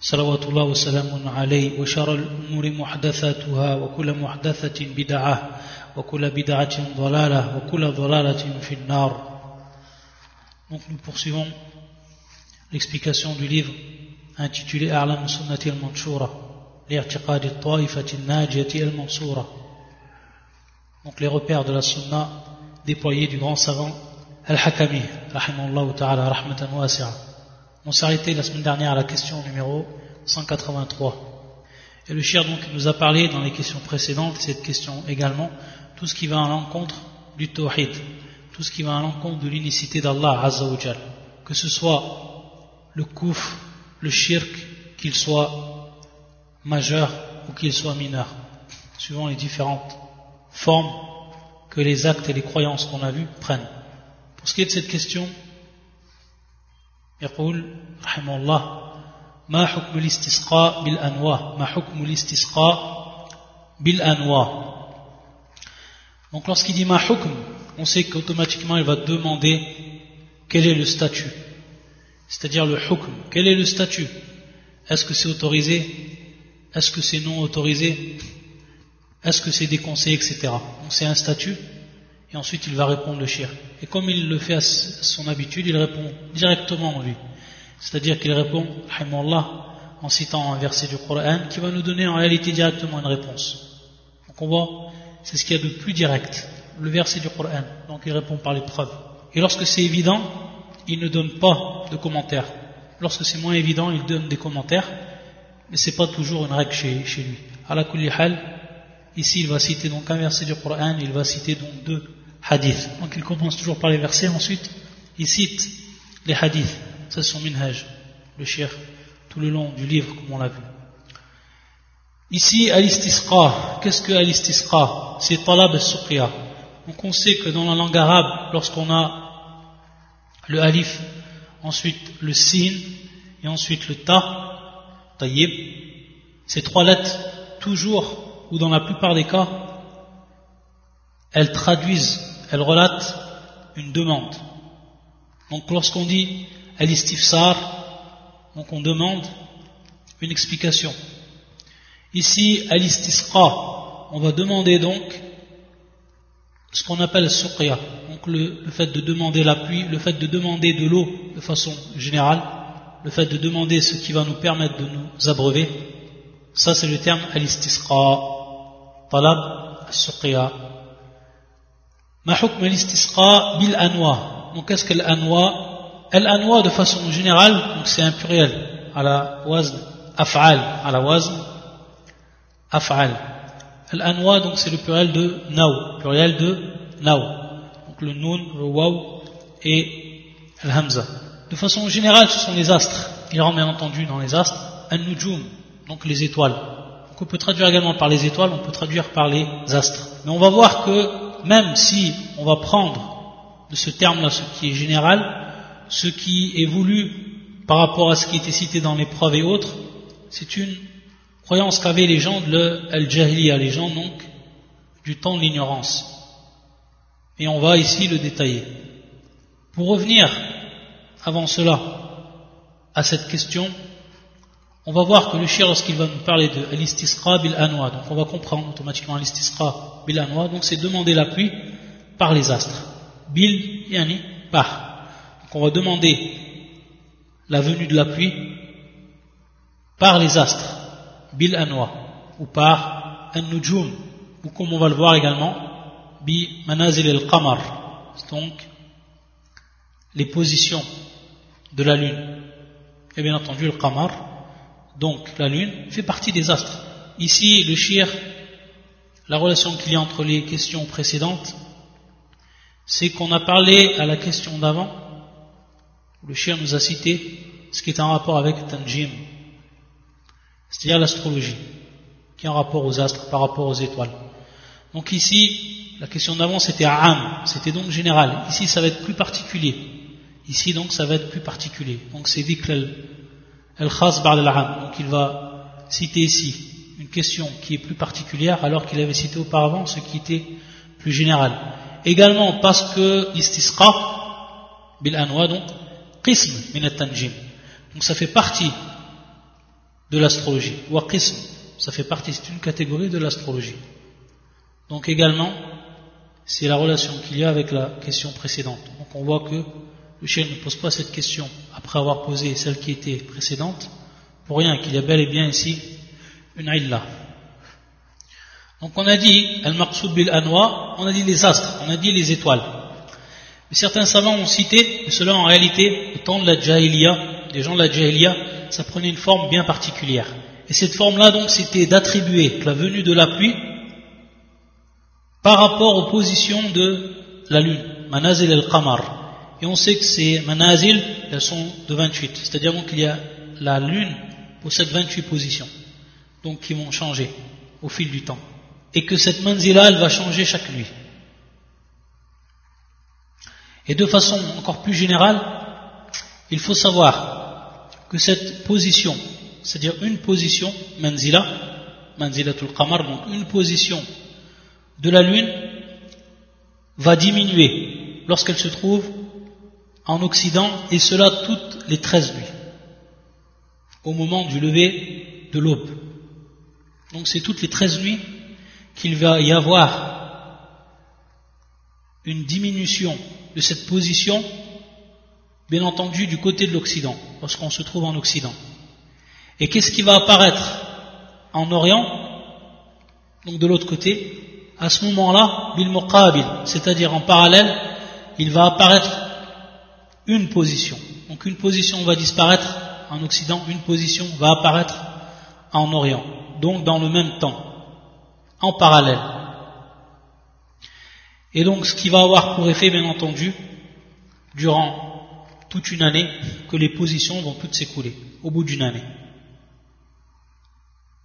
صلوات الله وسلامه عليه وشر الأمور محدثاتها وكل محدثة بدعة وكل بدعة ضلالة وكل ضلالة في النار Donc nous poursuivons l'explication du livre intitulé A'lam Sunnati al-Manshura l'irtiqad al-Taifati al-Najiyati al-Mansura donc les repères de la sunna déployés du grand savant Al-Hakami rahimahullah ta'ala rahmatan wasi'a on s'est arrêté la semaine dernière à la question numéro 183 et le shir donc nous a parlé dans les questions précédentes cette question également tout ce qui va à l'encontre du tawhid tout ce qui va à l'encontre de l'unicité d'Allah Azza wa que ce soit le kouf, le shirk, qu'il soit majeur ou qu'il soit mineur, suivant les différentes formes que les actes et les croyances qu'on a vues prennent. Pour ce qui est de cette question, يقول رحمه الله ما حكم الاستسقاء بالأنواع ما حكم الاستسقاء بالأنواع donc lorsqu'il dit ma hukm on sait qu'automatiquement il va demander quel est le statut c'est-à-dire le hukm quel est le statut est-ce que c'est autorisé est-ce que c'est non autorisé est-ce que c'est déconseillé etc donc c'est un statut et ensuite il va répondre le shirk et comme il le fait à son habitude il répond directement lui. C'est-à-dire qu'il répond en citant un verset du Coran qui va nous donner en réalité directement une réponse. Donc on voit c'est ce qu'il y a de plus direct le verset du Coran. Donc il répond par les preuves et lorsque c'est évident il ne donne pas de commentaires. Lorsque c'est moins évident il donne des commentaires mais c'est pas toujours une règle chez, lui. À la ici il va citer donc un verset du Coran il va citer donc deux hadiths donc il commence toujours par les versets ensuite il cite les hadiths ça c'est son minhaj le shir tout le long du livre comme on l'a vu. Ici al-istisqa. Qu'est-ce que al-istisqa? C'est talab al-suqya. Donc on sait que dans la langue arabe lorsqu'on a le alif ensuite le sin et ensuite le ta tayyib ces trois lettres toujours ou dans la plupart des cas elles traduisent elles relatent une demande. Donc lorsqu'on dit al-istifsar donc on demande une explication. Ici al-istisqa on va demander donc ce qu'on appelle suqya donc le, le, fait de demander l'appui le fait de demander de l'eau de façon générale le fait de demander ce qui va nous permettre de nous abreuver. Ça c'est le terme al-istisqa talab ma hukm al-istisqa bil anwa donc qu'est-ce que l'anwa? Al-anwa de façon générale, donc c'est un pluriel à la wazn af'al, à la wazn af'al. Al-anwa donc c'est le pluriel de naw, pluriel de naw. Donc le nun, le waw et al-hamza. De façon générale, ce sont les astres. Il rentre bien entendu dans les astres an-nujum, donc les étoiles. Donc on peut traduire également par les étoiles, on peut traduire par les astres. Mais on va voir que même si on va prendre de ce terme-là ce qui est général, ce qui est voulu par rapport à ce qui était cité dans les preuves et autres, c'est une croyance qu'avaient les gens de Al-Jahiliya, les gens donc du temps de l'ignorance. Et on va ici le détailler. Pour revenir avant cela à cette question, on va voir que le shir, lorsqu'il va nous parler de l'istisqa bil anwa, donc on va comprendre automatiquement l'istisqa donc c'est demander la pluie par les astres. Bil yani par qu'on va demander la venue de la pluie par les astres, bil anwa, ou par un nujum, ou comme on va le voir également, bi manazil al-qamar, donc les positions de la lune. Et bien entendu, le qamar, donc la lune, fait partie des astres. Ici, le shir, la relation qu'il y a entre les questions précédentes, c'est qu'on a parlé à la question d'avant le chien nous a cité ce qui est en rapport avec Tanjim, c'est-à-dire l'astrologie. qui est en rapport aux astres, par rapport aux étoiles. Donc ici, la question d'avant c'était a'am, c'était donc général. Ici ça va être plus particulier. Ici donc ça va être plus particulier. Donc c'est dit al-khas ba'd al Donc il va citer ici une question qui est plus particulière alors qu'il avait cité auparavant ce qui était plus général. Également parce que l'istisqa bil anwa donc qism min tanjim Donc ça fait partie de l'astrologie. Wa qism, ça fait partie, c'est une catégorie de l'astrologie. Donc également, c'est la relation qu'il y a avec la question précédente. Donc on voit que le chien ne pose pas cette question après avoir posé celle qui était précédente, pour rien qu'il y a bel et bien ici une illa. Donc on a dit al-maqsoud bil anwa, on a dit les astres, on a dit les étoiles. Mais certains savants ont cité que cela en réalité, au temps de la jahiliya, des gens de la jahiliya, ça prenait une forme bien particulière. Et cette forme-là donc c'était d'attribuer la venue de la pluie par rapport aux positions de la lune, manazil al-qamar. Et on sait que ces manazil, elles sont de 28, c'est-à-dire qu'il y a la lune possède 28 positions, donc qui vont changer au fil du temps. Et que cette manzila, elle va changer chaque nuit. Et de façon encore plus générale, il faut savoir que cette position, c'est-à-dire une position, manzila, manzilatul qamar, donc une position de la Lune va diminuer lorsqu'elle se trouve en Occident, et cela toutes les 13 nuits, au moment du lever de l'aube. Donc c'est toutes les 13 nuits qu'il va y avoir une diminution de cette position, bien entendu du côté de l'Occident, lorsqu'on se trouve en Occident. Et qu'est-ce qui va apparaître en Orient, donc de l'autre côté à ce moment-là, bil muqabil, c'est-à-dire en parallèle, il va apparaître une position. Donc une position va disparaître en Occident, une position va apparaître en Orient. Donc dans le même temps, en parallèle. Et donc ce qui va avoir pour effet, bien entendu, durant toute une année, que les positions vont toutes s'écouler, au bout d'une année.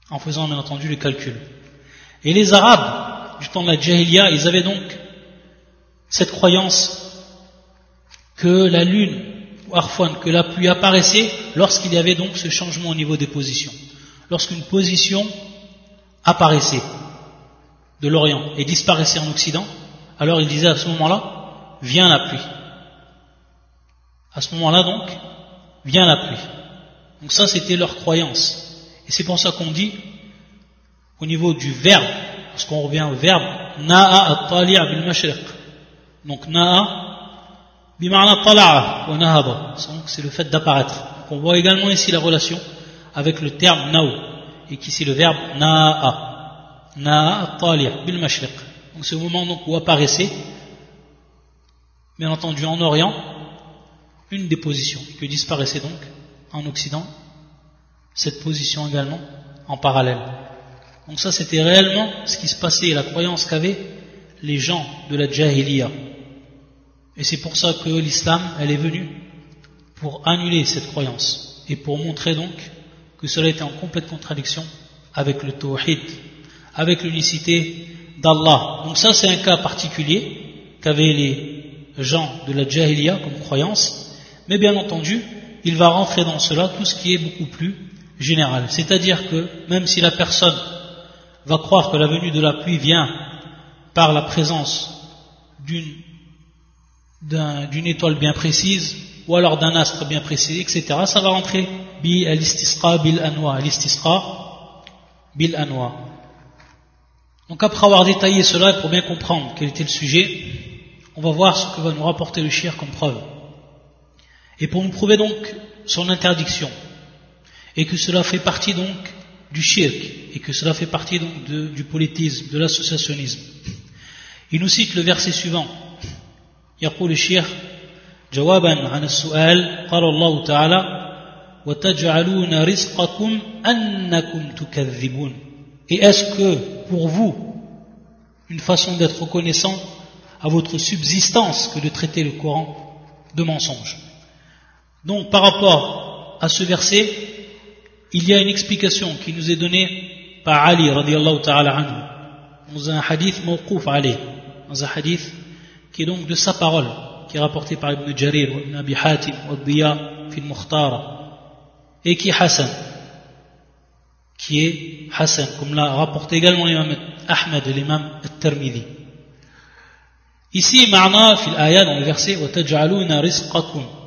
En faisant bien entendu le calcul. Et les Arabes, du temps de la Jahiliya, ils avaient donc cette croyance que la lune, ou Arfouane, que la pluie apparaissait lorsqu'il y avait donc ce changement au niveau des positions. Lorsqu'une position apparaissait de l'Orient et disparaissait en Occident, alors ils disaient à ce moment-là, vient la pluie. À ce moment-là donc, vient la pluie. Donc ça c'était leur croyance. Et c'est pour ça qu'on dit, au niveau du verbe parce qu'on revient au verbe na'a at-tali' bil mashriq donc na'a bima'na tala'a wa nahaba donc c'est le fait d'apparaître on voit également ici la relation avec le terme na'u et qu'ici le verbe na'a. Na'a at-tali' bil mashriq. Donc c'est au moment donc où apparaissait bien entendu en Orient une des positions que disparaissait donc en Occident cette position également en parallèle. Donc ça c'était réellement ce qui se passait, la croyance qu'avaient les gens de la Jahiliya. Et c'est pour ça que l'islam, elle est venue pour annuler cette croyance et pour montrer donc que cela était en complète contradiction avec le tawhid, avec l'unicité d'Allah. Donc ça c'est un cas particulier qu'avaient les gens de la Jahiliya comme croyance, mais bien entendu, il va rentrer dans cela tout ce qui est beaucoup plus général. C'est-à-dire que même si la personne va croire que la venue de la pluie vient par la présence d'une d'une étoile bien précise ou alors d'un astre bien précis, etc. Ça va rentrer bi al bil anwa, bil anwa. Donc après avoir détaillé cela, pour bien comprendre quel était le sujet, on va voir ce que va nous rapporter le shir comme preuve. Et pour nous prouver donc son interdiction, et que cela fait partie donc du shirk et que cela fait partie donc de, du politisme, de l'associationnisme. Il nous cite le verset suivant. يقول الشيخ جوابا عن السؤال قال الله تعالى وتجعلون رزقكم أنكم تكذبون Et est-ce que pour vous une façon d'être reconnaissant à votre subsistance que de traiter le Coran de mensonge Donc par rapport à ce verset, il y a une explication qui nous est donnée par Ali radiallahu ta'ala anhu, dans un hadith mawquf alayh, dans un hadith qui est donc de sa parole, qui est rapporté par Ibn Jarir, Ibn Abi Hatim, Diya, fil Mukhtara, et qui est Hassan, qui est Hassan, comme l'a rapporté également l'imam Ahmed et l'imam At-Tirmidhi. Ici, ma'na fil ayat dans le verset وَتَجْعَلُونَ رِزْقَكُمْ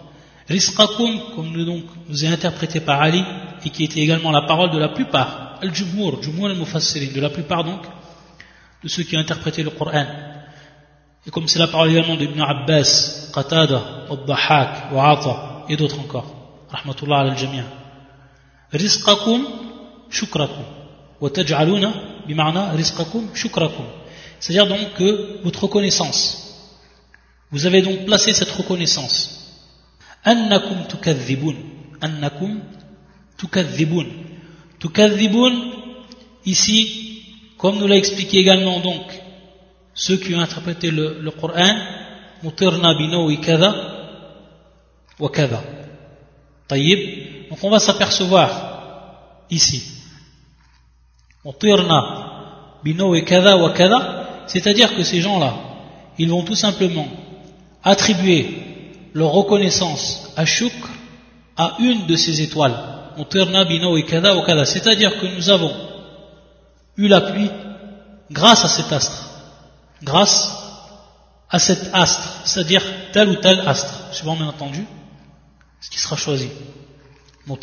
Rizqakum, comme nous, donc, nous est interprété par Ali, et qui était également la parole de la plupart, al-jumhur, jumhur al-mufassirin, de la plupart donc, de ceux qui ont interprété le Coran. Et comme c'est la parole également d'Ibn Abbas, Qatada, Al-Dahak, Wa'ata, et d'autres encore. Rahmatullah al-Jami'a. Shukrakum. Wa taj'aluna, bima'na, rizqakum, shukrakum. C'est-à-dire donc que votre reconnaissance, vous avez donc placé cette reconnaissance. Annakum tukadhibun. Annakum tukadhibun. Tukadhibun, ici, comme nous l'a expliqué également donc ceux qui ont interprété le, le Coran, kada wa kada. Tayyib. Donc on va s'apercevoir ici. C'est-à-dire que ces gens-là, ils vont tout simplement attribuer leur reconnaissance à Shukr à une de ces étoiles. C'est-à-dire que nous avons eu la pluie grâce à cet astre. Grâce à cet astre, c'est-à-dire tel ou tel astre. Suivant bien entendu ce qui sera choisi. Ou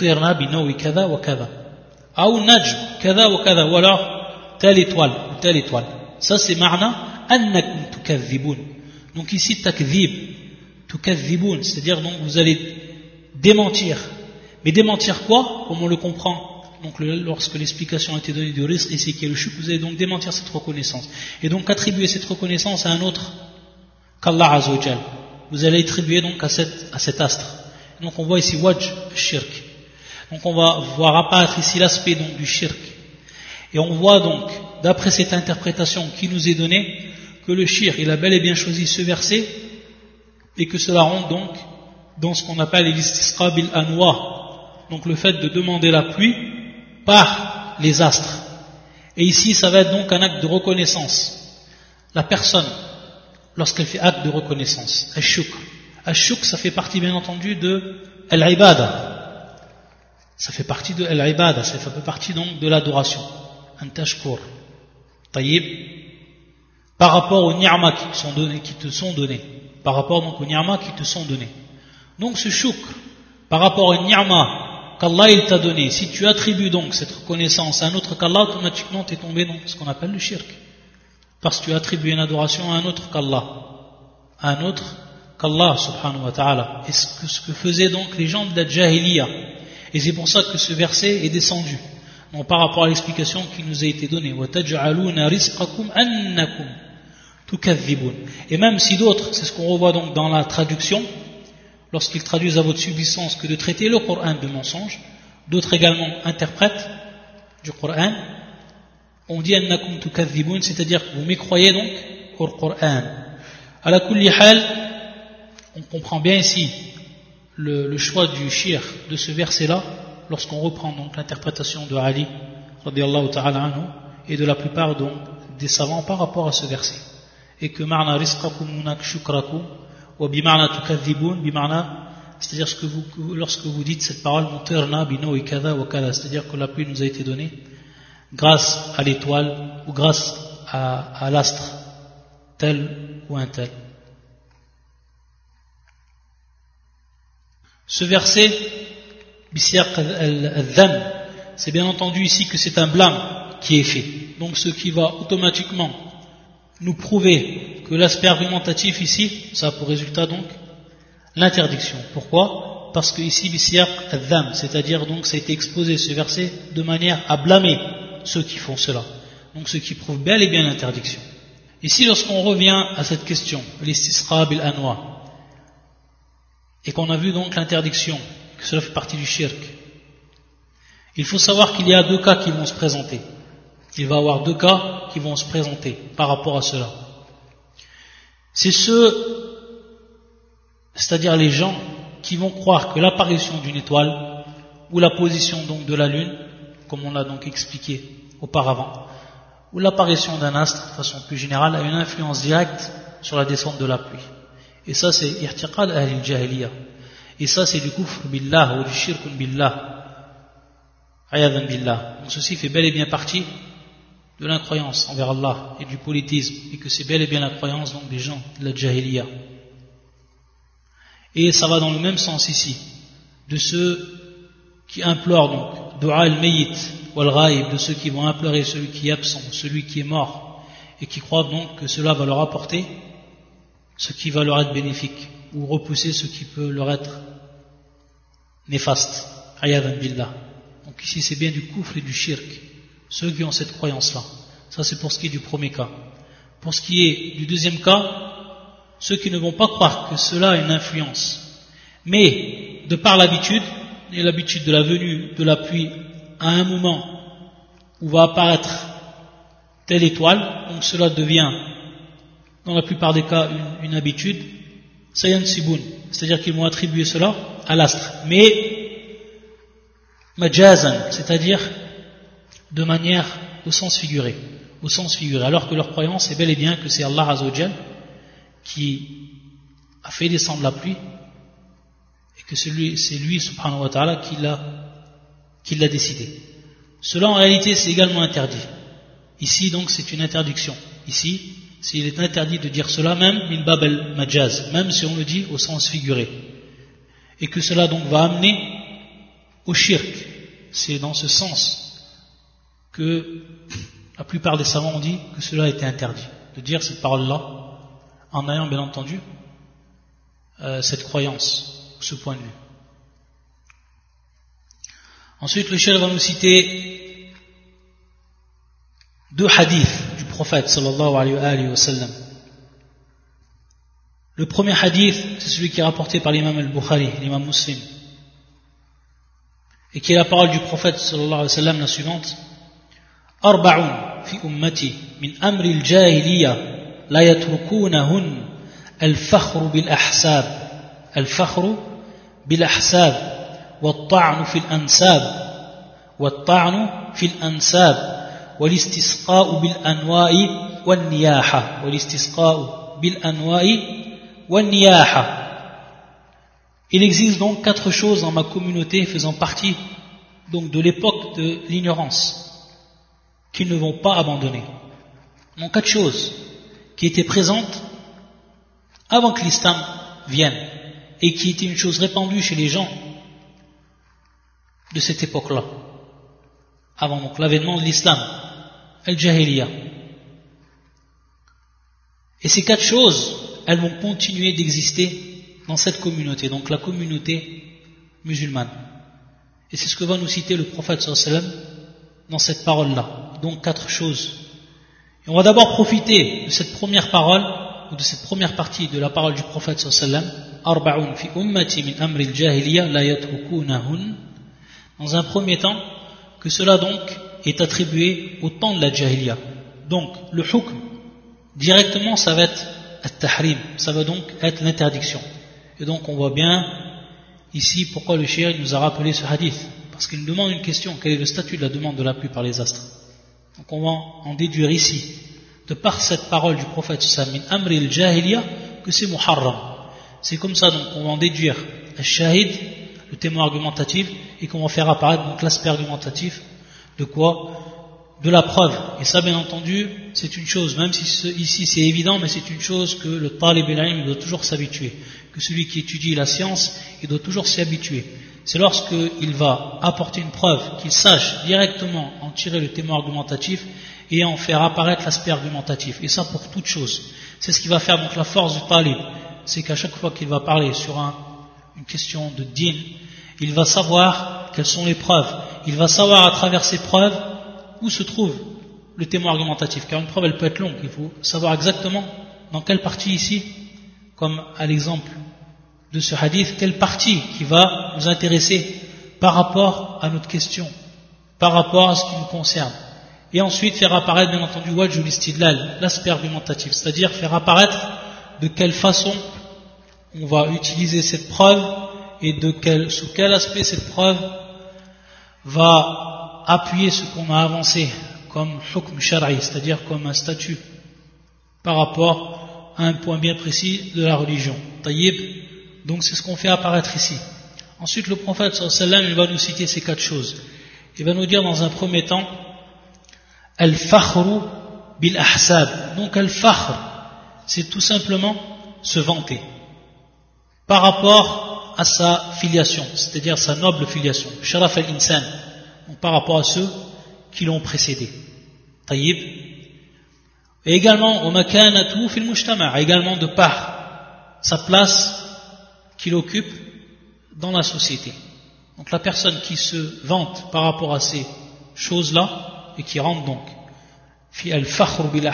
alors telle étoile ou telle étoile. Ça c'est marna annakum tukadhibun. Donc ici takdhib, tukadhibun, c'est-à-dire donc vous allez démentir. Mais démentir quoi? Comme on le comprend donc lorsque l'explication a été donnée du risque et c'est qui est le chute, vous allez donc démentir cette reconnaissance. Et donc attribuer cette reconnaissance à un autre qu'Allah Azzawajal. Vous allez attribuer donc à cet astre. Donc on voit ici wajh, shirk. Donc on va voir apparaître ici l'aspect du shirk. Et on voit donc d'après cette interprétation qui nous est donnée, que le shir, il a bel et bien choisi ce verset, et que cela rentre donc dans ce qu'on appelle l'istisqa bil anwa, donc le fait de demander la pluie par les astres. Et ici, ça va être donc un acte de reconnaissance. La personne, lorsqu'elle fait acte de reconnaissance, ash-shukr. Ash-shukr, ça fait partie bien entendu de al-ibada. Ça fait partie de al-ibada, ça fait partie donc de l'adoration. Un tashkur. Taïb, par rapport aux ni'ma qui te sont donnés, par rapport donc aux ni'ma qui te sont donnés. Donc ce shukr, par rapport aux ni'ma qu'Allah il t'a donné, si tu attribues donc cette reconnaissance à un autre qu'Allah, automatiquement tu es tombé dans ce qu'on appelle le shirk. Parce que tu attribues une adoration à un autre qu'Allah. À un autre qu'Allah subhanahu wa ta'ala. Et ce que, faisaient donc les gens de la jahiliya. Et c'est pour ça que ce verset est descendu par rapport à l'explication qui nous a été donnée. Et même si d'autres, c'est ce qu'on revoit donc dans la traduction, lorsqu'ils traduisent à votre subsistance que de traiter le Coran de mensonge, d'autres également interprètent du Coran, on dit annakum c'est-à-dire que vous mécroyez donc au Coran. À on comprend bien ici le, le choix du shir de ce verset-là, lorsqu'on reprend donc l'interprétation de Ali ta'ala et de la plupart donc des savants par rapport à ce verset. Et que munak shukrakum wa c'est-à-dire que vous, lorsque vous dites cette parole mutirna bino et kada wa kada c'est-à-dire que la pluie nous a été donnée grâce à l'étoile ou grâce à, à l'astre tel ou un tel ce verset c'est bien entendu ici que c'est un blâme qui est fait. Donc ce qui va automatiquement nous prouver que l'aspect argumentatif ici, ça a pour résultat donc l'interdiction. Pourquoi? Parce que ici, c'est-à-dire donc ça a été exposé ce verset de manière à blâmer ceux qui font cela. Donc ce qui prouve bel et bien l'interdiction. Ici, lorsqu'on revient à cette question, l'istisra bil anwa, et qu'on a vu donc l'interdiction que cela fait partie du shirk. Il faut savoir qu'il y a deux cas qui vont se présenter. Il va y avoir deux cas qui vont se présenter par rapport à cela. C'est ceux, c'est-à-dire les gens qui vont croire que l'apparition d'une étoile ou la position donc de la lune, comme on l'a donc expliqué auparavant, où l'apparition d'un astre, de façon plus générale, a une influence directe sur la descente de la pluie. Et ça, c'est irtiqad al jahiliya. Et ça, c'est du kufr billah ou du shirk billah. Ayadan billah. Donc ceci fait bel et bien partie de l'incroyance envers Allah et du politisme, et que c'est bel et bien la croyance donc des gens de la jahiliya. Et ça va dans le même sens ici, de ceux qui implorent donc, dua al-mayyit wal de ceux qui vont implorer celui qui est absent, celui qui est mort, et qui croient donc que cela va leur apporter ce qui va leur être bénéfique, ou repousser ce qui peut leur être néfaste. Ayadan billah. Donc ici c'est bien du koufr et du shirk, ceux qui ont cette croyance-là. Ça c'est pour ce qui est du premier cas. Pour ce qui est du deuxième cas, ceux qui ne vont pas croire que cela a une influence, mais de par l'habitude, et l'habitude de la venue de la pluie à un moment où va apparaître telle étoile, donc cela devient, dans la plupart des cas, une, habitude, sayan siboun, c'est-à-dire qu'ils vont attribuer cela à l'astre, mais majazan, c'est-à-dire de manière au sens figuré, au sens figuré, alors que leur croyance est bel et bien que c'est Allah Azzawajal qui a fait descendre la pluie et que c'est lui, lui, subhanahu wa ta'ala, qui l'a, qui l'a décidé. Cela en réalité c'est également interdit. Ici donc c'est une interdiction. Ici, s'il est interdit de dire cela même, min bab majaz, même si on le dit au sens figuré. Et que cela donc va amener au shirk. C'est dans ce sens que la plupart des savants ont dit que cela été interdit. De dire cette parole-là, en ayant bien entendu euh, cette croyance ce point de vue. Ensuite, le chef va nous citer deux hadiths prophète sallallahu alayhi wa sallam. Le premier hadith, c'est celui qui est rapporté par l'imam al-Bukhari, l'imam muslim, et qui est la parole du prophète sallallahu alayhi wa sallam, la suivante. أربع في أمتي من أمر الجاهلية لا يتركونهن الفخر بالأحساب الفخر بالأحساب والطعن في الأنساب والطعن في الأنساب والاستسقاء بالأنواء والنياحة والاستسقاء بالأنواء والنياحة Il existe donc quatre choses dans ma communauté faisant partie donc de l'époque de l'ignorance qu'ils ne vont pas abandonner. Donc quatre choses qui étaient présentes avant que l'islam vienne et qui était une chose répandue chez les gens de cette époque-là, avant donc l'avènement de l'islam, al-jahiliya. Et ces quatre choses, elles vont continuer d'exister dans cette communauté, donc la communauté musulmane. Et c'est ce que va nous citer le prophète sallam dans cette parole-là. Donc quatre choses. Et on va d'abord profiter de cette première parole, ou de cette première partie de la parole du prophète sallam, dans un premier temps que cela donc est attribué au temps de la jahiliya. Donc le hukm directement ça va être tahrim ça va donc être l'interdiction. Et donc on voit bien ici pourquoi le shir nous a rappelé ce hadith. Parce qu'il nous demande une question. Quel est le statut de la demande de la pluie par les astres donc on va en déduire ici de par cette parole du prophète sallallahu amri al-jahiliya que c'est muharram c'est comme ça donc on va en déduire. Le shahid, le témoin argumentatif, et qu'on va faire apparaître donc l'aspect argumentatif de quoi De la preuve. Et ça, bien entendu, c'est une chose, même si ici c'est évident, mais c'est une chose que le talib il doit toujours s'habituer. Que celui qui étudie la science, il doit toujours s'y habituer. C'est lorsqu'il va apporter une preuve, qu'il sache directement en tirer le témoin argumentatif et en faire apparaître l'aspect argumentatif. Et ça pour toute chose. C'est ce qui va faire donc la force du talib c'est qu'à chaque fois qu'il va parler sur une question de din, il va savoir quelles sont les preuves. Il va savoir à travers ces preuves où se trouve le témoin argumentatif. Car une preuve, elle peut être longue. Il faut savoir exactement dans quelle partie ici, comme à l'exemple de ce hadith, quelle partie qui va nous intéresser par rapport à notre question, par rapport à ce qui nous concerne. Et ensuite faire apparaître, bien entendu, l'aspect argumentatif, c'est-à-dire faire apparaître de quelle façon on va utiliser cette preuve et sous quel aspect cette preuve va appuyer ce qu'on a avancé comme hukm shar'i, c'est-à-dire comme un statut par rapport à un point bien précis de la religion. Taïb, donc c'est ce qu'on fait apparaître ici. Ensuite, le prophète sallallahu il va nous citer ces quatre choses. Il va nous dire dans un premier temps, al-fakhru bil ahsab. Donc al-fakhr, c'est tout simplement se vanter par rapport à sa filiation, c'est-à-dire sa noble filiation, sharaf al-insan, par rapport à ceux qui l'ont précédé. Taïb. Et également, au fil mujtama, également de par sa place qu'il occupe dans la société. Donc la personne qui se vante par rapport à ces choses-là et qui rentre donc fi al-fakhr bil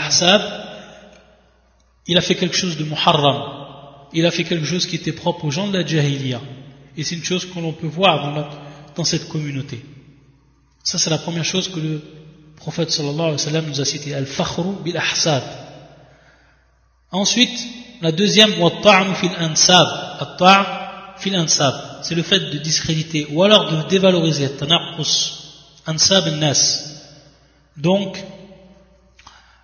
il a fait quelque chose de muharram. Il a fait quelque chose qui était propre aux gens de la jahiliya. Et c'est une chose que l'on peut voir dans, cette communauté. Ça, c'est la première chose que le prophète sallallahu alayhi nous a cité. Al-fakhru bil ahsab. Ensuite, la deuxième, wa fil ansab. fil ansab. C'est le fait de discréditer ou alors de dévaloriser. Ansab nas. Donc,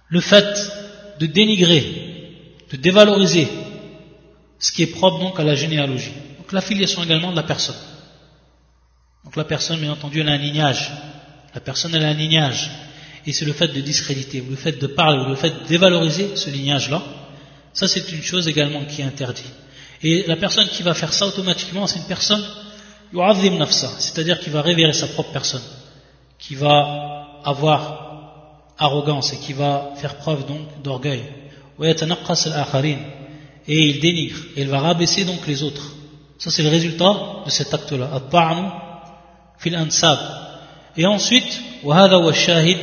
le fait de dénigrer, de dévaloriser ce qui est propre donc à la généalogie. Donc la filiation également de la personne. Donc la personne, bien entendu, elle a un lignage. La personne, elle a un lignage. Et c'est le fait de discréditer, ou le fait de parler, ou le fait de dévaloriser ce lignage-là. Ça, c'est une chose également qui est interdite. Et la personne qui va faire ça automatiquement, c'est une personne c'est-à-dire qui va révérer sa propre personne, qui va avoir arrogance et qui va faire preuve donc d'orgueil et il dénigre, et il va rabaisser donc les autres. Ça c'est le résultat de cet acte-là. fil ansab. Et ensuite, وهذا هو الشاهد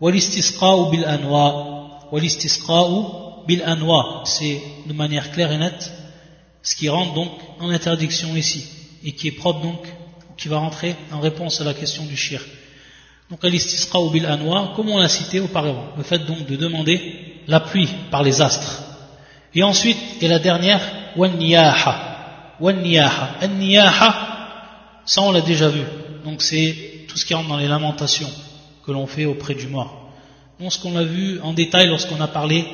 والاستسقاء بالأنواع والاستسقاء بالأنواع c'est de manière claire et nette ce qui rentre donc en interdiction ici et qui est propre donc qui va rentrer en réponse à la question du shirk donc al-istisqa bil anwa comme on l'a cité auparavant le fait donc de demander la pluie par les astres. Et ensuite, et la dernière, wan-niyaha. Wan-niyaha. ça on l'a déjà vu. Donc c'est tout ce qui rentre dans les lamentations que l'on fait auprès du mort. Donc ce qu'on a vu en détail lorsqu'on a parlé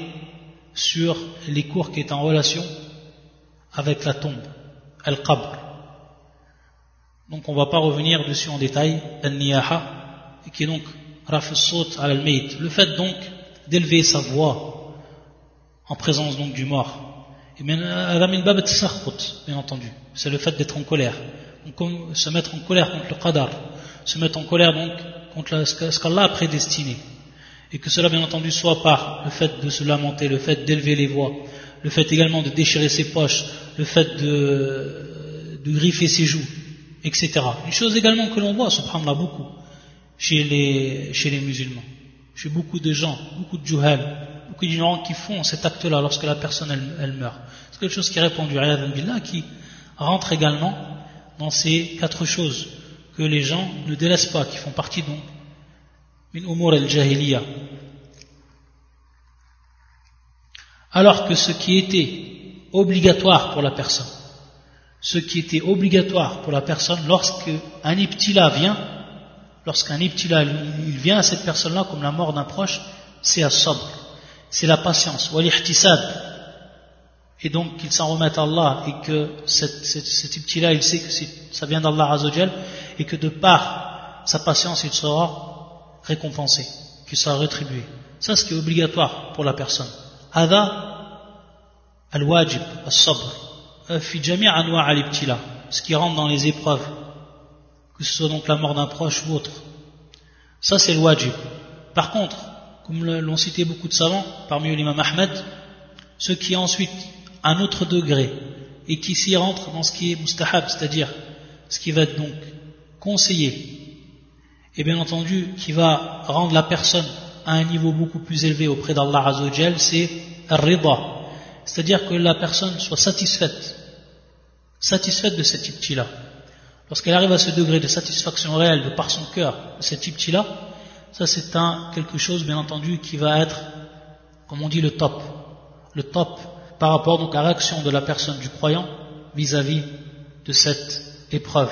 sur les cours qui étaient en relation avec la tombe, al-qabr. Donc on ne va pas revenir dessus en détail, al-niyaha, qui est donc raf al Le fait donc d'élever sa voix en présence donc du mort. Et bien entendu. C'est le fait d'être en colère. Donc, se mettre en colère contre le qadar. Se mettre en colère donc contre ce qu'Allah a prédestiné. Et que cela, bien entendu, soit par le fait de se lamenter, le fait d'élever les voix, le fait également de déchirer ses poches, le fait de, griffer ses joues, etc. Une chose également que l'on voit, prendre beaucoup, chez les, chez les musulmans chez beaucoup de gens, beaucoup de juhal, beaucoup d'ignorants qui font cet acte-là lorsque la personne elle, meurt. C'est quelque chose qui est répandu, billah, qui rentre également dans ces quatre choses que les gens ne délaissent pas, qui font partie donc d'une umur al-jahiliya. Alors que ce qui était obligatoire pour la personne, ce qui était obligatoire pour la personne lorsque un ibtila vient, lorsqu'un ibtila il vient à cette personne-là comme la mort d'un proche, c'est à sabr, c'est la patience, ou et donc qu'il s'en remette à Allah et que cet, ibtila il sait que ça vient d'Allah Azzawajal et que de par sa patience il sera récompensé, qu'il sera rétribué. Ça ce qui est obligatoire pour la personne. Hada al-wajib, al-sabr, fi anwa' al-ibtila, ce qui rentre dans les épreuves que ce soit donc la mort d'un proche ou autre. Ça, c'est le wajib. Par contre, comme l'ont cité beaucoup de savants, parmi eux l'imam Ahmed, ce qui est ensuite un autre degré et qui s'y rentre dans ce qui est mustahab, c'est-à-dire ce qui va être donc conseillé, et bien entendu qui va rendre la personne à un niveau beaucoup plus élevé auprès d'Allah Azzawajal, c'est rida, c'est-à-dire que la personne soit satisfaite, satisfaite de cette type-là lorsqu'elle arrive à ce degré de satisfaction réelle de par son cœur de cette type-là, ça c'est un quelque chose bien entendu qui va être, comme on dit, le top. Le top par rapport donc à la réaction de la personne du croyant vis-à-vis de cette épreuve.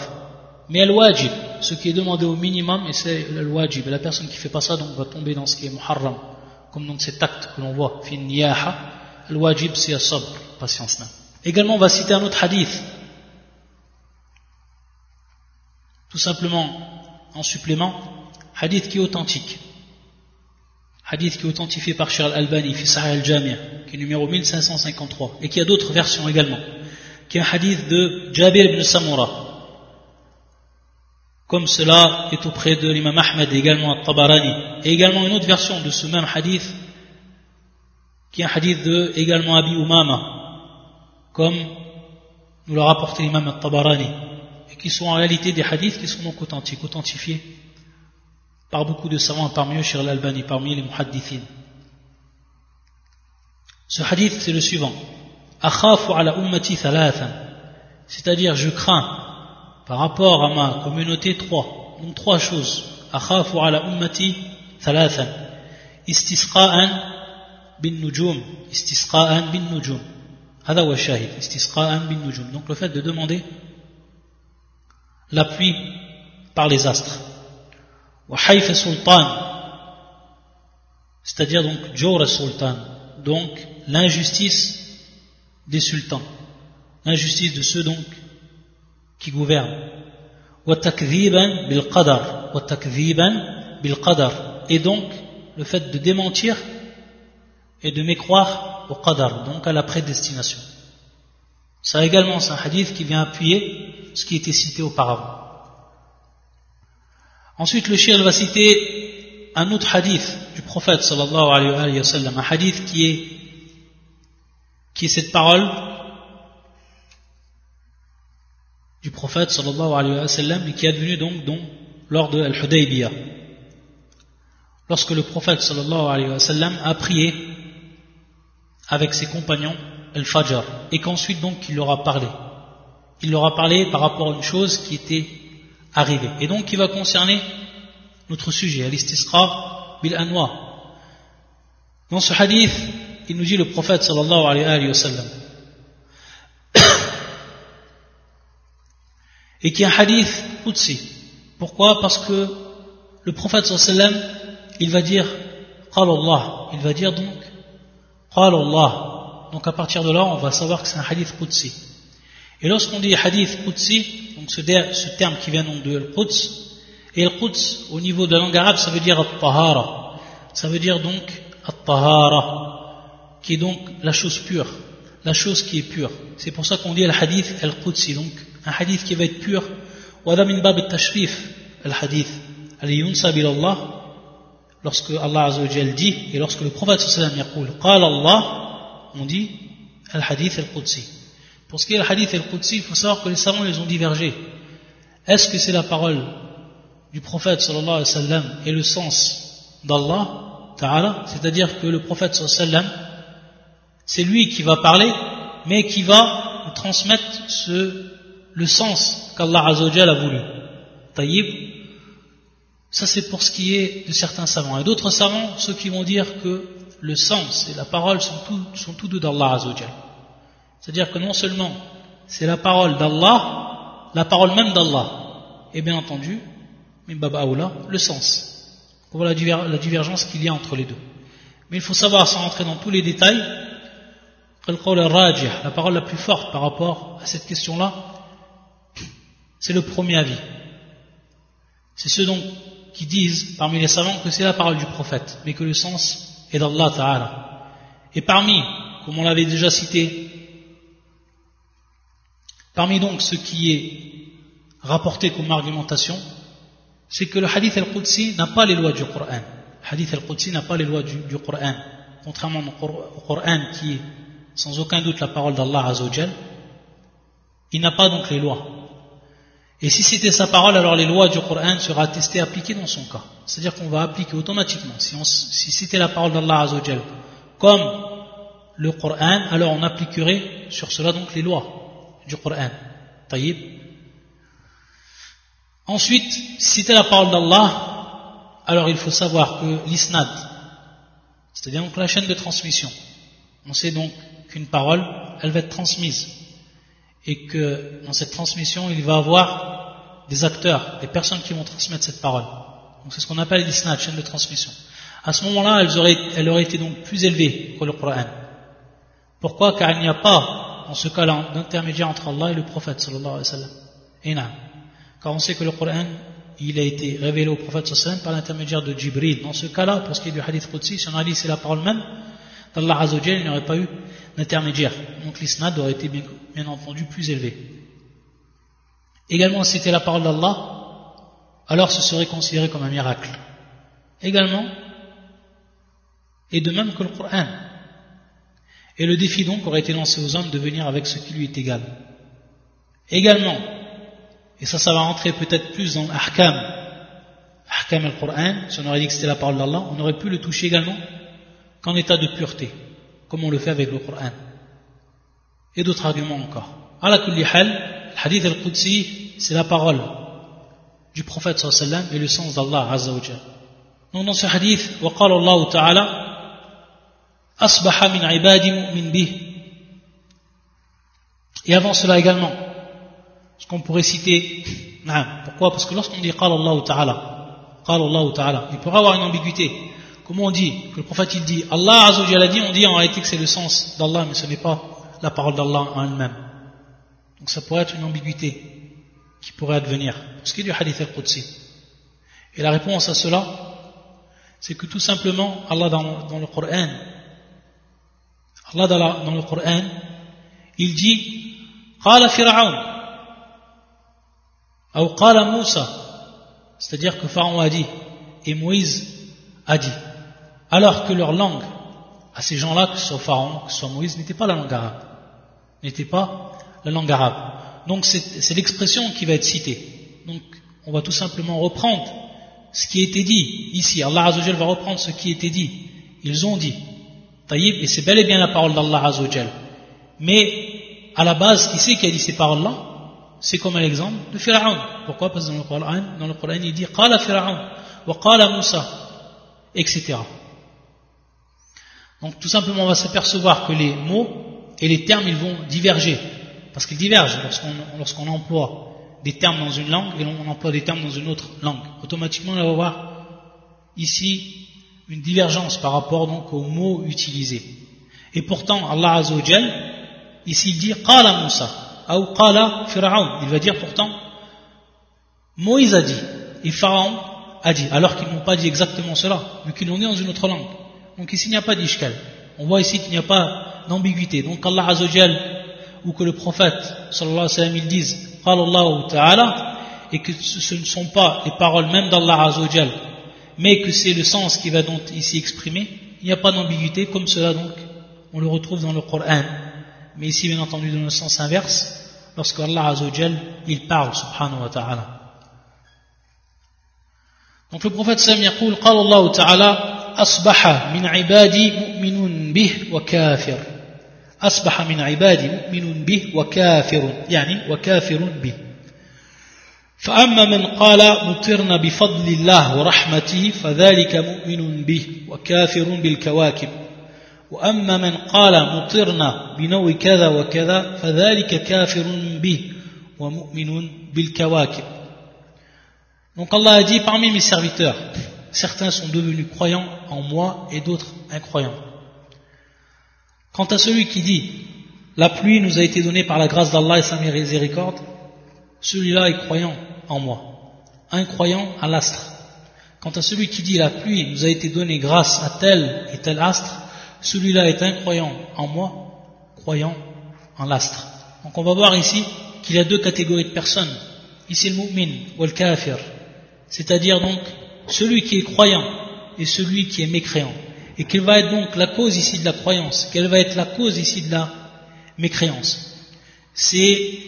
Mais elle wajib, ce qui est demandé au minimum, et c'est le wajib. Et la personne qui fait pas ça, donc, va tomber dans ce qui est muharram. Comme dans cet acte que l'on voit, fin niyaha. Le wajib, c'est sabr, patience. Également, on va citer un autre hadith. Tout simplement, en supplément, hadith qui est authentique. Hadith qui est authentifié par Shir al-Albani, fi al-Jami', qui est numéro 1553, et qui a d'autres versions également, qui est un hadith de Jabir ibn Samura, comme cela est auprès de l'imam Ahmed également al-Tabarani, et également une autre version de ce même hadith, qui est un hadith de également Abi Umama, comme nous l'a rapporté l'imam al-Tabarani, et qui sont en réalité des hadiths qui sont donc authentiques, authentifiés par beaucoup de savants, parmi eux Shir l'Albani, parmi les muhaddithin. Ce hadith, c'est le suivant. C'est-à-dire, je crains par rapport à ma communauté trois. Donc trois choses. Akhafu ala ummati thalathan. Istisqa'an bin nujum. Istisqa'an bin nujum. Hada wa shahid. Istisqa'an bin nujum. Donc le fait de demander l'appui par les astres. Haïf sultan, c'est-à-dire donc Jawr sultan, donc l'injustice des sultans, l'injustice de ceux donc qui gouvernent. bil qadar, bil qadar, et donc le fait de démentir et de mécroire au qadar, donc à la prédestination. Ça également, c'est un hadith qui vient appuyer ce qui était cité auparavant. Ensuite, le shir va citer un autre hadith du prophète sallallahu alayhi wa un hadith qui est, qui est cette parole du prophète sallallahu alayhi wa et qui est advenu donc, donc lors de Al-Hudaybiyah. Lorsque le prophète sallallahu alayhi wa a prié avec ses compagnons Al-Fajr et qu'ensuite donc il leur a parlé. Il leur a parlé par rapport à une chose qui était arriver. Et donc, qui va concerner notre sujet, al-istisqa bil anwa. Dans ce hadith, il nous dit le prophète sallallahu alayhi wa sallam. Et qui est un hadith Qudsi. Pourquoi? Parce que le prophète sallallahu alayhi wa sallam, il va dire Allah. Il va dire donc Qal Allah. Donc à partir de là, on va savoir que c'est un hadith Qudsi. Et lorsqu'on dit hadith Qudsi, donc ce, terme qui vient donc de Al-Quds, et Al-Quds au niveau de la langue arabe ça veut dire At-Tahara, ça veut dire donc At-Tahara, qui est donc la chose pure, la chose qui est pure. C'est pour ça qu'on dit le hadith Al-Qudsi, donc un hadith qui va être pur. Wada min bab al-tashrif, al-hadith, al-yunsab Allah, lorsque Allah Azzawajal dit, et lorsque le prophète sallallahu alayhi wa sallam dit, qala on dit al-hadith Al-Qudsi pour ce qui est le hadith et le Qudsi, il faut savoir que les savants les ont divergé. Est-ce que c'est la parole du prophète sallallahu alayhi wa sallam et le sens d'Allah ta'ala C'est-à-dire que le prophète sallallahu alayhi wa sallam, c'est lui qui va parler, mais qui va transmettre ce, le sens qu'Allah a voulu. Taïb, ça c'est pour ce qui est de certains savants. Et d'autres savants, ceux qui vont dire que le sens et la parole sont tous, sont tous deux d'Allah Azzawajal. C'est-à-dire que non seulement c'est la parole d'Allah, la parole même d'Allah, et bien entendu, le sens. On voit la divergence qu'il y a entre les deux. Mais il faut savoir, sans rentrer dans tous les détails, la parole la plus forte par rapport à cette question-là, c'est le premier avis. C'est ceux donc qui disent, parmi les savants, que c'est la parole du prophète, mais que le sens est d'Allah Ta'ala. Et parmi, comme on l'avait déjà cité Parmi donc ce qui est rapporté comme argumentation, c'est que le hadith al-Qudsi n'a pas les lois du Coran. Le hadith al-Qudsi n'a pas les lois du, du Coran. Contrairement au Coran qui est sans aucun doute la parole d'Allah Azzawajal, il n'a pas donc les lois. Et si c'était sa parole, alors les lois du Coran seraient attestées, appliquées dans son cas. C'est-à-dire qu'on va appliquer automatiquement. Si, si c'était la parole d'Allah Azzawajal comme le Coran, alors on appliquerait sur cela donc les lois du Coran. Ensuite, c'est la parole d'Allah, alors il faut savoir que l'isnad, c'est-à-dire la chaîne de transmission, on sait donc qu'une parole, elle va être transmise. Et que dans cette transmission, il va y avoir des acteurs, des personnes qui vont transmettre cette parole. Donc c'est ce qu'on appelle l'isnad, chaîne de transmission. À ce moment-là, elle aurait été donc plus élevées que le Coran. Pourquoi? Car il n'y a pas, en ce cas-là, d'intermédiaire entre Allah et le prophète sallallahu. Et non. Car on sait que le Coran, il a été révélé au prophète sallallahu par l'intermédiaire de Jibril. Dans ce cas-là, pour ce qui est du hadith Qudsi, si on a dit c'est la parole même d'Allah Azzawajal, il n'y aurait pas eu d'intermédiaire. Donc l'isnad aurait été bien, bien entendu plus élevé. Également, si c'était la parole d'Allah, alors ce serait considéré comme un miracle. Également, et de même que le Coran. Et le défi donc aurait été lancé aux hommes de venir avec ce qui lui est égal. Également, et ça, ça va rentrer peut-être plus dans Ahkam, Ahkam al-Qur'an, si on aurait dit que c'était la parole d'Allah, on aurait pu le toucher également qu'en état de pureté, comme on le fait avec le Qur'an. Et d'autres arguments encore. À la kulli le hadith al-Qudsi, c'est la parole du prophète sallallahu et le sens d'Allah azza wa Donc dans ce hadith, wa qala ta'ala, أصبح من عبادي مؤمن به Et avant cela également, ce qu'on pourrait citer, non, pourquoi Parce que lorsqu'on dit قال الله تعالى, قال الله تعالى, il pourrait avoir une ambiguïté. Comment on dit Que le prophète il dit Allah Azza a dit, on dit en réalité que c'est le sens d'Allah, mais ce n'est pas la parole d'Allah en elle-même. Donc ça pourrait être une ambiguïté qui pourrait advenir. Pour ce qui est du hadith al-Qudsi. Et la réponse à cela, c'est que tout simplement, Allah dans, dans le Coran, Allah dans, le Coran, il dit Qala Fir'aun ou Qala Moussa, c'est-à-dire que Pharaon a dit et Moïse a dit alors que leur langue, à ces gens-là, que ce soit Pharaon, que ce soit Moïse, n'était pas la langue arabe. N'était pas la langue arabe. Donc c'est l'expression qui va être citée. Donc on va tout simplement reprendre ce qui a été dit ici. Allah Azzawajal va reprendre ce qui a été dit. Ils ont dit. Et c'est bel et bien la parole d'Allah Azzawajal. Mais à la base, qui c'est qui a dit ces paroles-là? C'est comme un exemple de Pharaon. Pourquoi? Parce que dans le Coran, dans le Coran il dit Qala Pharaon wa Qala Musa, etc. Donc tout simplement, on va s'apercevoir que les mots et les termes, ils vont diverger. Parce qu'ils divergent lorsqu'on emploie des termes dans une langue et on emploie des termes dans une autre langue. Automatiquement, on va voir ici une divergence par rapport donc aux mots utilisés. Et pourtant, Allah Azzawajal, ici il dit Qala Musa, ou Qala Pharaon. Il va dire pourtant Moïse a dit et Pharaon a dit, alors qu'ils n'ont pas dit exactement cela, mais qu'ils l'ont dit dans une autre langue. Donc ici il n'y a pas d'ishkal. On voit ici qu'il n'y a pas d'ambiguïté. Donc Allah Azzawajal, ou que le prophète, sallallahu alayhi wa sallam, ils disent, Allah ta'ala, et que ce ne sont pas les paroles même d'Allah Azzawajal, mais que c'est le sens qui va donc ici exprimer, il n'y a pas d'ambiguïté, comme cela donc, on le retrouve dans le Coran. Mais ici, bien entendu, dans le sens inverse, lorsque Allah Azzawajal, il parle, subhanahu wa ta'ala. Donc le prophète sallam يقول قال الله تعالى أصبح من عبادي مؤمن به وكافر أصبح من عبادي مؤمن به وكافر يعني وكافر به فأما من قال مطرنا بفضل الله ورحمته فذلك مؤمن به وكافر بالكواكب وأما من قال مطرنا بنوع كذا وكذا فذلك كافر به ومؤمن بالكواكب Donc Allah a dit parmi mes serviteurs certains sont devenus croyants en moi et d'autres incroyants. Quant à celui qui dit la pluie nous a été donnée par la grâce d'Allah et sa miséricorde, celui-là est croyant en moi, incroyant à l'astre. Quant à celui qui dit la pluie nous a été donnée grâce à tel et tel astre, celui-là est incroyant en moi, croyant en l'astre. Donc on va voir ici qu'il y a deux catégories de personnes. Ici le mu'min ou le kafir, c'est-à-dire donc celui qui est croyant et celui qui est mécréant. Et quelle va être donc la cause ici de la croyance? Quelle va être la cause ici de la mécréance? C'est,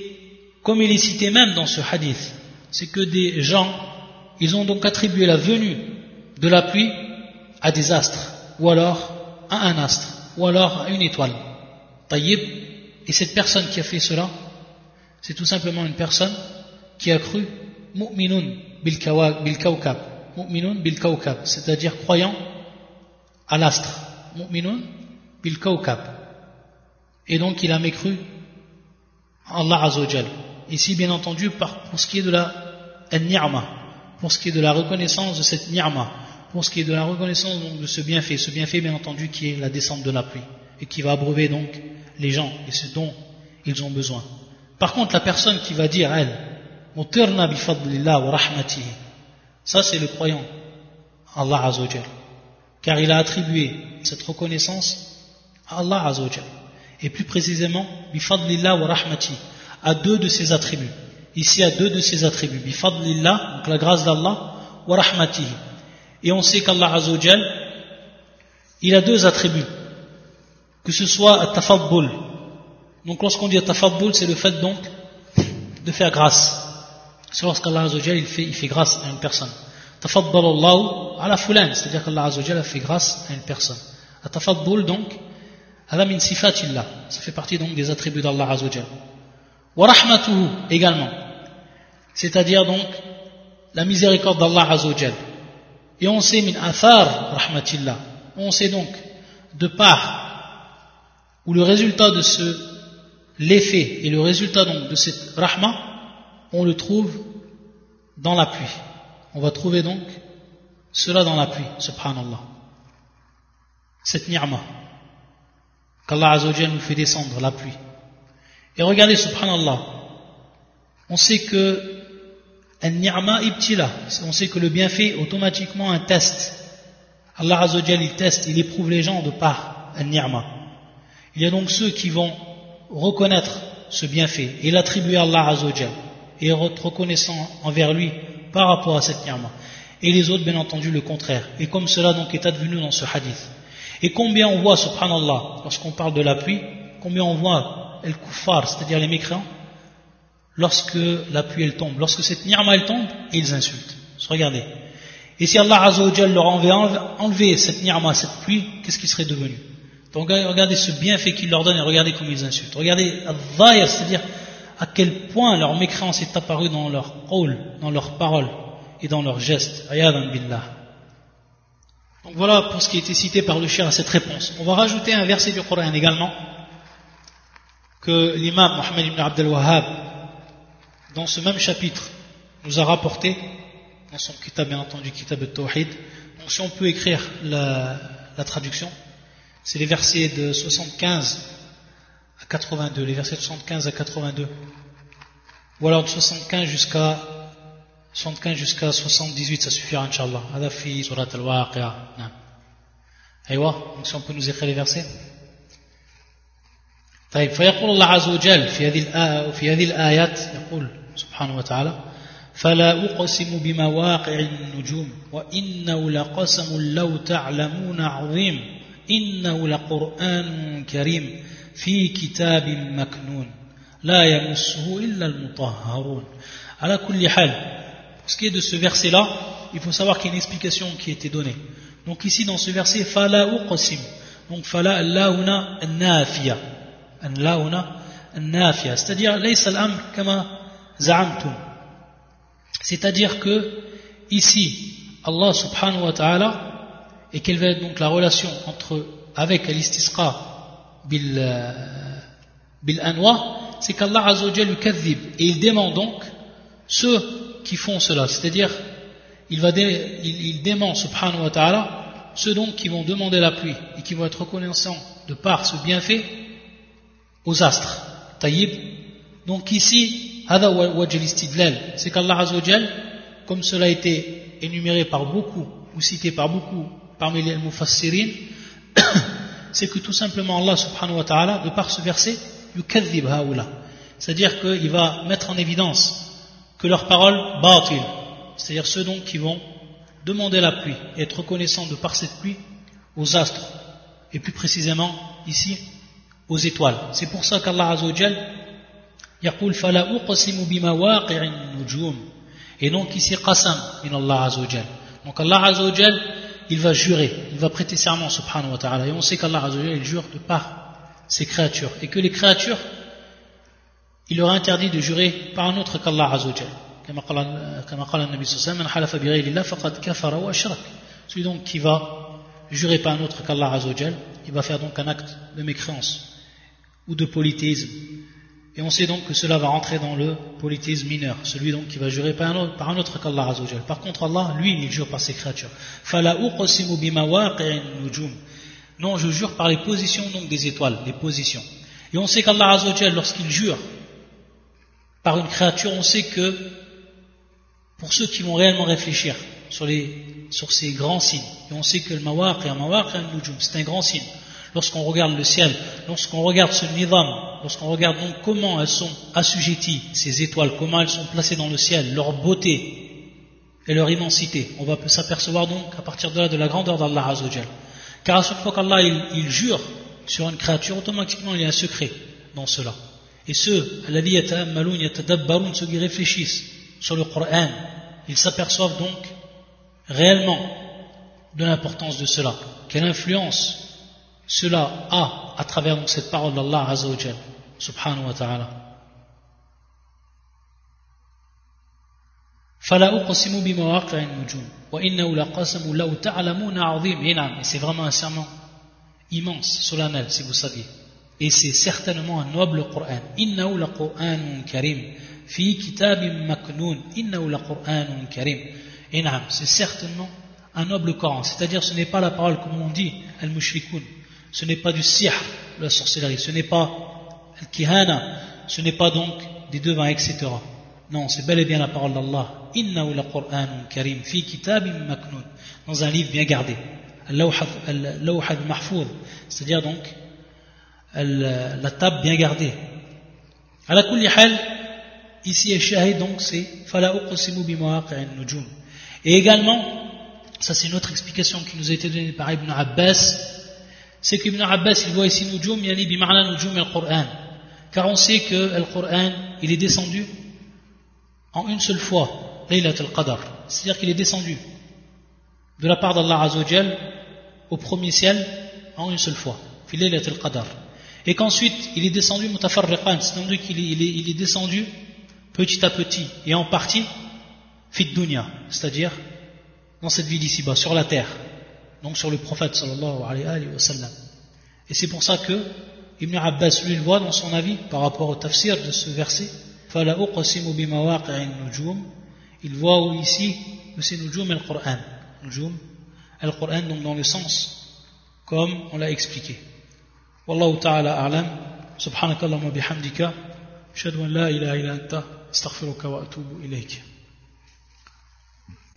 comme il est cité même dans ce hadith, c'est que des gens, ils ont donc attribué la venue de la pluie à des astres, ou alors à un astre, ou alors à une étoile. Taïb, et cette personne qui a fait cela, c'est tout simplement une personne qui a cru mu'minun bil kawkab, mu'minun bil kawkab, c'est-à-dire croyant à l'astre. Mu'minun bil kawkab. Et donc il a mécru Allah Azzawajal. Ici, bien entendu, pour ce qui est de la ni'ma, pour ce qui est de la reconnaissance de cette ni'ma, pour ce qui est de la reconnaissance de ce bienfait, ce bienfait bien entendu qui est la descente de la pluie, et qui va abreuver donc les gens, et ce dont ils ont besoin. Par contre, la personne qui va dire, elle, ça c'est le croyant, Allah Azzawajal. Car il a attribué cette reconnaissance à Allah Azzawajal. Et plus précisément, bifadlillah wa rahmati, à deux de ses attributs. Ici, à deux de ses attributs. Bifadlillah, donc la grâce d'Allah, wa rahmati. Et on sait qu'Allah Azzawajal, il a deux attributs. Que ce soit at-tafaddul. Donc lorsqu'on dit at-tafaddul, c'est le fait donc de faire grâce. C'est lorsqu'Allah Azzawajal, il fait, il fait grâce à une personne. Tafaddal Allah ala fulan, c'est-à-dire qu'Allah Azzawajal a fait grâce à une personne. At-tafaddul donc, ala min sifatillah. Ça fait partie donc des attributs d'Allah Azzawajal. Wa rahmatuhu également. C'est-à-dire donc la miséricorde d'Allah Azzawajal. Et on sait min athar rahmatillah. On sait donc de part ou le résultat de ce l'effet et le résultat donc de cette rahma, on le trouve dans la pluie. On va trouver donc cela dans la pluie, subhanallah. Cette ni'ma qu'Allah Azzawajal nous fait descendre, la pluie. Et regardez, subhanallah, on sait que on sait que le bienfait automatiquement un test. Allah Azzawajal il teste, il éprouve les gens de par un ni'ma. Il y a donc ceux qui vont reconnaître ce bienfait et l'attribuer à Allah Azzawajal et reconnaissant envers lui par rapport à cette ni'ma. Et les autres, bien entendu, le contraire. Et comme cela donc est advenu dans ce hadith. Et combien on voit, subhanallah, lorsqu'on parle de la pluie, combien on voit el c'est-à-dire les mécréants, lorsque la pluie elle tombe, lorsque cette ni'ma elle tombe, ils insultent. Regardez. Et si Allah Azzawajal leur avait enlevé cette ni'ma, cette pluie, qu'est-ce qui serait devenu Donc regardez ce bienfait qu'il leur donne et regardez comment ils insultent. Regardez c'est-à-dire à quel point leur mécréance est apparue dans leur rôle, dans leurs paroles et dans leurs gestes. billah. Donc voilà pour ce qui a été cité par le cher à cette réponse. On va rajouter un verset du Coran également que l'imam Mohamed ibn Abdel Wahhab, dans ce même chapitre, nous a rapporté, dans son kitab bien entendu, kitab al-Tawhid, donc si on peut écrire la, traduction, c'est les versets de 75 à 82, les versets de 75 à 82, ou alors de 75 jusqu'à 75 jusqu'à 78, ça suffira, Inch'Allah. Hadafi, surat al-Waqi'a. Aywa, donc si on peut nous écrire les versets. طيب فيقول الله عز وجل في هذه في هذه الآيات يقول سبحانه وتعالى فلا أقسم بمواقع النجوم وإنه لقسم لو تعلمون عظيم إنه لقرآن كريم في كتاب مكنون لا يمسه إلا المطهرون. على كل حال pour ce qui est de ce verset là il faut savoir qu'il y a une explication qui a été donnée. Donc ici dans ce verset fala uqsim donc fala la huna nafiya huna nafiya c'est-à-dire al-amr kama za'amtum c'est-à-dire que ici Allah subhanahu wa ta'ala et quelle va être donc la relation entre avec l'istisqa bil, bil anwa, c'est qu'Allah Azzawajal lui kadhib. Et il demande donc ceux qui font cela, c'est-à-dire il, va il, il dément subhanahu wa ta'ala ceux donc qui vont demander la pluie et qui vont être reconnaissants de par ce bienfait aux astres. Taïb. Donc ici, c'est qu'Allah Azzawajal, comme cela a été énuméré par beaucoup ou cité par beaucoup parmi les mufassirin, c'est que tout simplement Allah subhanahu wa ta'ala, de par ce verset, c'est-à-dire qu'il va mettre en évidence que leurs paroles batil, c'est-à-dire ceux donc qui vont demander la pluie et être reconnaissants de par cette pluie aux astres, et plus précisément ici aux étoiles. C'est pour ça qu'Allah Azzawajal يقول فلا أقسم بمواقع النجوم et donc ici qasam min Allah Azzawajal. Donc Allah Azzawajal il va jurer, il va prêter serment, subhanahu wa ta'ala. Et on sait qu'Allah il jure de par ses créatures. Et que les créatures, il leur a interdit de jurer par un autre qu'Allah Azzawajal. Celui donc qui va jurer par un autre qu'Allah Azzawajal, il va faire donc un acte de mécréance ou de polythéisme. Et on sait donc que cela va rentrer dans le polythéisme mineur, celui donc qui va jurer par un autre, par un autre qu'Allah Azzawajal. Par contre, Allah, lui, il jure par ses créatures. Non, je jure par les positions donc des étoiles, les positions. Et on sait qu'Allah Azzawajal, lorsqu'il jure par une créature, on sait que pour ceux qui vont réellement réfléchir sur, les, sur ces grands signes, et on sait que le mawaq et un mawaq c'est un grand signe lorsqu'on regarde le ciel, lorsqu'on regarde ce nidam, lorsqu'on regarde donc comment elles sont assujetties, ces étoiles, comment elles sont placées dans le ciel, leur beauté et leur immensité, on va s'apercevoir donc à partir de là de la grandeur d'Allah Azzawajal. Car à chaque fois qu'Allah il, jure sur une créature, automatiquement il y a un secret dans cela. Et ceux, ceux qui réfléchissent sur le Coran, ils s'aperçoivent donc réellement de l'importance de cela, quelle influence cela a à travers donc, cette parole d'Allah Azzawajal, subhanahu wa ta'ala. فلا أقسم بمواقع النجوم وإنه لقسم لو تعلمون عظيم et c'est vraiment un serment immense, solennel si vous saviez et c'est certainement un noble Coran إنه لقرآن كريم في كتاب مكنون إنه لقرآن كريم et c'est certainement un noble Coran c'est-à-dire ce n'est pas la parole comme on dit al-mushrikun ce n'est pas du sihr, la sorcellerie, ce n'est pas al-kihana, ce n'est pas donc des devins, etc. Non, c'est bel et bien la parole d'Allah. Inna la Qur'an karim fi kitabim maknoun. Dans un livre bien gardé. Al-lawhad mahfoud. C'est-à-dire donc la table bien gardée. À la hal, ici, shahid donc c'est fala uqsimu bi nujum. Et également, ça c'est une autre explication qui nous a été donnée par Ibn Abbas, c'est qu'Ibn Abbas il voit ici Nujum, yani bima'na Nujum al-Qur'an. Car on sait que le Qur'an, il est descendu en une seule fois, Laylat al-Qadr. C'est-à-dire qu'il est descendu de la part d'Allah Azzawajal au premier ciel en une seule fois, Laylat al-Qadr. Et qu'ensuite, il est descendu mutafarriqan, c'est-à-dire qu'il est, il est, il est descendu petit à petit et en partie fit dunya, c'est-à-dire dans cette vie d'ici-bas, sur la terre donc sur le prophète sallallahu alayhi wa sallam. Et c'est pour ça que Ibn Abbas lui le voit dans son avis par rapport au tafsir de ce verset. Il voit ici que c'est nujum al-Qur'an nujum al-Qur'an donc dans le sens comme on l'a expliqué. Wallahu ta'ala a'lam. Subhanakallahumma bihamdika. Ashhadu an la ilaha illa anta. Astaghfiruka wa atubu ilayk